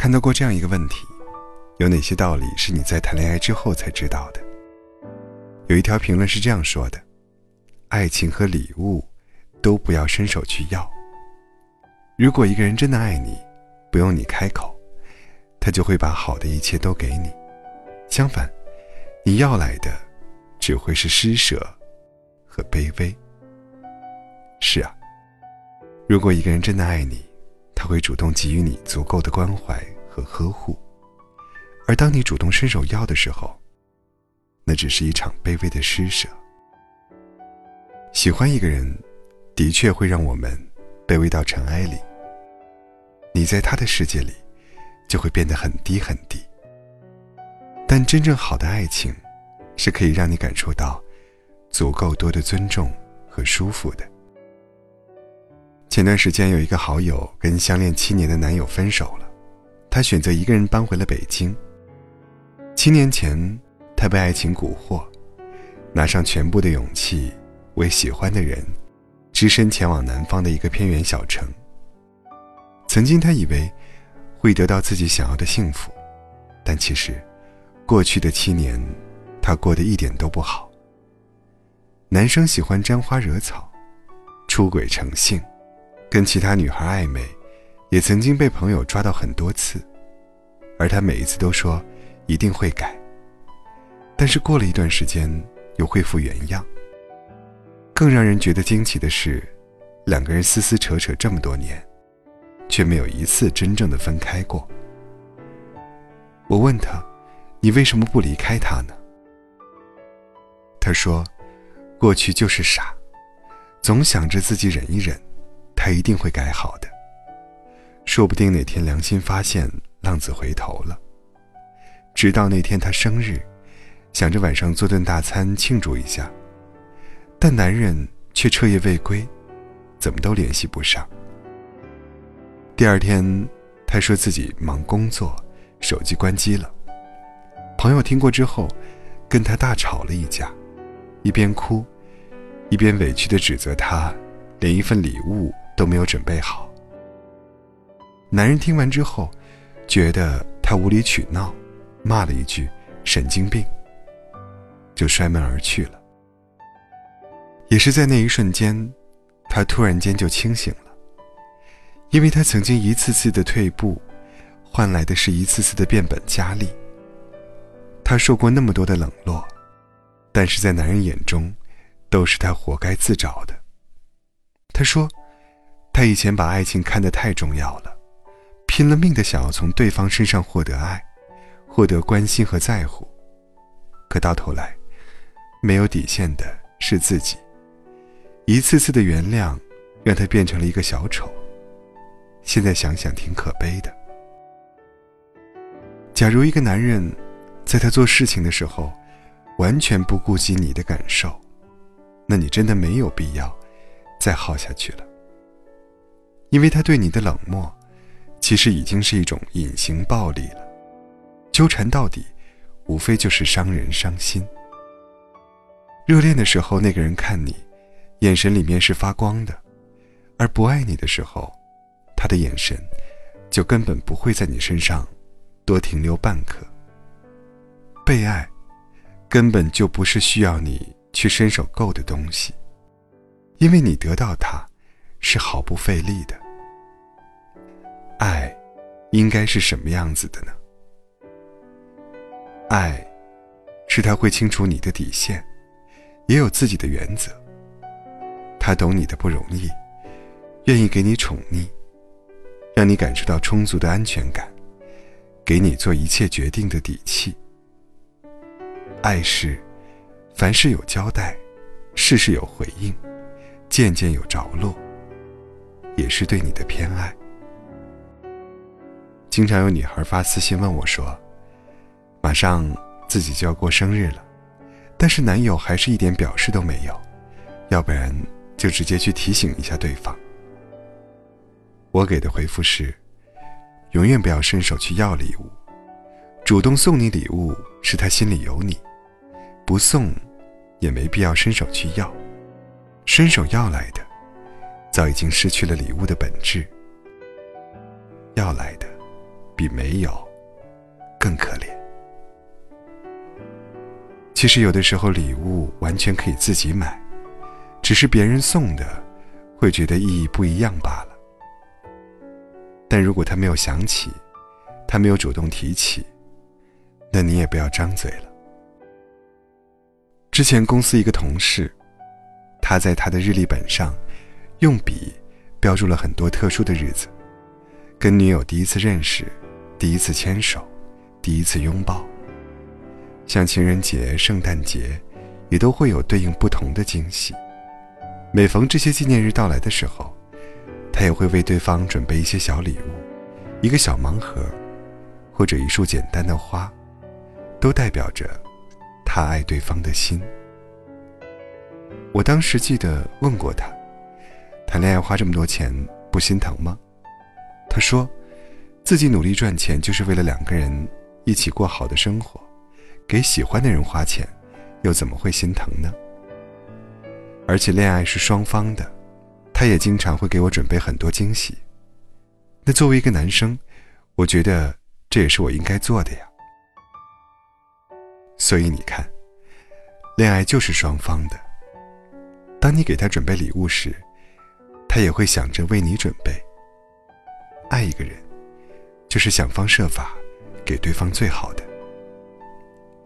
看到过这样一个问题：有哪些道理是你在谈恋爱之后才知道的？有一条评论是这样说的：“爱情和礼物，都不要伸手去要。如果一个人真的爱你，不用你开口，他就会把好的一切都给你。相反，你要来的，只会是施舍和卑微。”是啊，如果一个人真的爱你，他会主动给予你足够的关怀和呵护，而当你主动伸手要的时候，那只是一场卑微的施舍。喜欢一个人，的确会让我们卑微到尘埃里。你在他的世界里，就会变得很低很低。但真正好的爱情，是可以让你感受到足够多的尊重和舒服的。前段时间有一个好友跟相恋七年的男友分手了，她选择一个人搬回了北京。七年前，她被爱情蛊惑，拿上全部的勇气，为喜欢的人，只身前往南方的一个偏远小城。曾经她以为会得到自己想要的幸福，但其实，过去的七年，她过得一点都不好。男生喜欢沾花惹草，出轨成性。跟其他女孩暧昧，也曾经被朋友抓到很多次，而他每一次都说一定会改。但是过了一段时间，又恢复原样。更让人觉得惊奇的是，两个人撕撕扯扯这么多年，却没有一次真正的分开过。我问他：“你为什么不离开他呢？”他说：“过去就是傻，总想着自己忍一忍。”他一定会改好的，说不定哪天良心发现，浪子回头了。直到那天他生日，想着晚上做顿大餐庆祝一下，但男人却彻夜未归，怎么都联系不上。第二天，他说自己忙工作，手机关机了。朋友听过之后，跟他大吵了一架，一边哭，一边委屈的指责他，连一份礼物。都没有准备好。男人听完之后，觉得他无理取闹，骂了一句“神经病”，就摔门而去了。也是在那一瞬间，他突然间就清醒了，因为他曾经一次次的退步，换来的是一次次的变本加厉。他受过那么多的冷落，但是在男人眼中，都是他活该自找的。他说。他以前把爱情看得太重要了，拼了命的想要从对方身上获得爱，获得关心和在乎。可到头来，没有底线的是自己。一次次的原谅，让他变成了一个小丑。现在想想，挺可悲的。假如一个男人，在他做事情的时候，完全不顾及你的感受，那你真的没有必要再耗下去了。因为他对你的冷漠，其实已经是一种隐形暴力了。纠缠到底，无非就是伤人伤心。热恋的时候，那个人看你，眼神里面是发光的；而不爱你的时候，他的眼神，就根本不会在你身上多停留半刻。被爱，根本就不是需要你去伸手够的东西，因为你得到它。是毫不费力的。爱，应该是什么样子的呢？爱，是他会清楚你的底线，也有自己的原则。他懂你的不容易，愿意给你宠溺，让你感受到充足的安全感，给你做一切决定的底气。爱是，凡事有交代，事事有回应，件件有着落。也是对你的偏爱。经常有女孩发私信问我说：“马上自己就要过生日了，但是男友还是一点表示都没有，要不然就直接去提醒一下对方。”我给的回复是：永远不要伸手去要礼物，主动送你礼物是他心里有你，不送也没必要伸手去要，伸手要来的。早已经失去了礼物的本质，要来的比没有更可怜。其实有的时候礼物完全可以自己买，只是别人送的，会觉得意义不一样罢了。但如果他没有想起，他没有主动提起，那你也不要张嘴了。之前公司一个同事，他在他的日历本上，用笔标注了很多特殊的日子，跟女友第一次认识，第一次牵手，第一次拥抱。像情人节、圣诞节，也都会有对应不同的惊喜。每逢这些纪念日到来的时候，他也会为对方准备一些小礼物，一个小盲盒，或者一束简单的花，都代表着他爱对方的心。我当时记得问过他，谈恋爱花这么多钱不心疼吗？他说，自己努力赚钱就是为了两个人一起过好的生活。给喜欢的人花钱，又怎么会心疼呢？而且恋爱是双方的，他也经常会给我准备很多惊喜。那作为一个男生，我觉得这也是我应该做的呀。所以你看，恋爱就是双方的。当你给他准备礼物时，他也会想着为你准备。爱一个人，就是想方设法给对方最好的。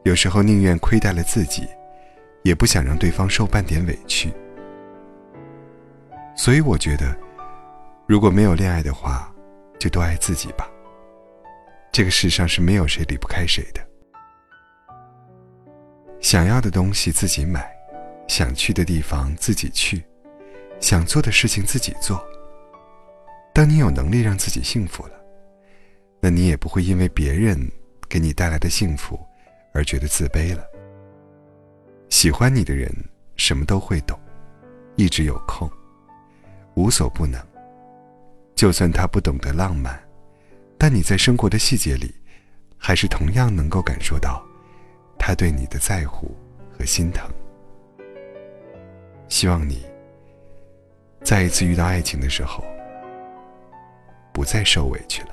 有时候宁愿亏待了自己，也不想让对方受半点委屈。所以我觉得，如果没有恋爱的话，就多爱自己吧。这个世上是没有谁离不开谁的。想要的东西自己买，想去的地方自己去，想做的事情自己做。当你有能力让自己幸福了，那你也不会因为别人给你带来的幸福。而觉得自卑了。喜欢你的人什么都会懂，一直有空，无所不能。就算他不懂得浪漫，但你在生活的细节里，还是同样能够感受到他对你的在乎和心疼。希望你再一次遇到爱情的时候，不再受委屈了。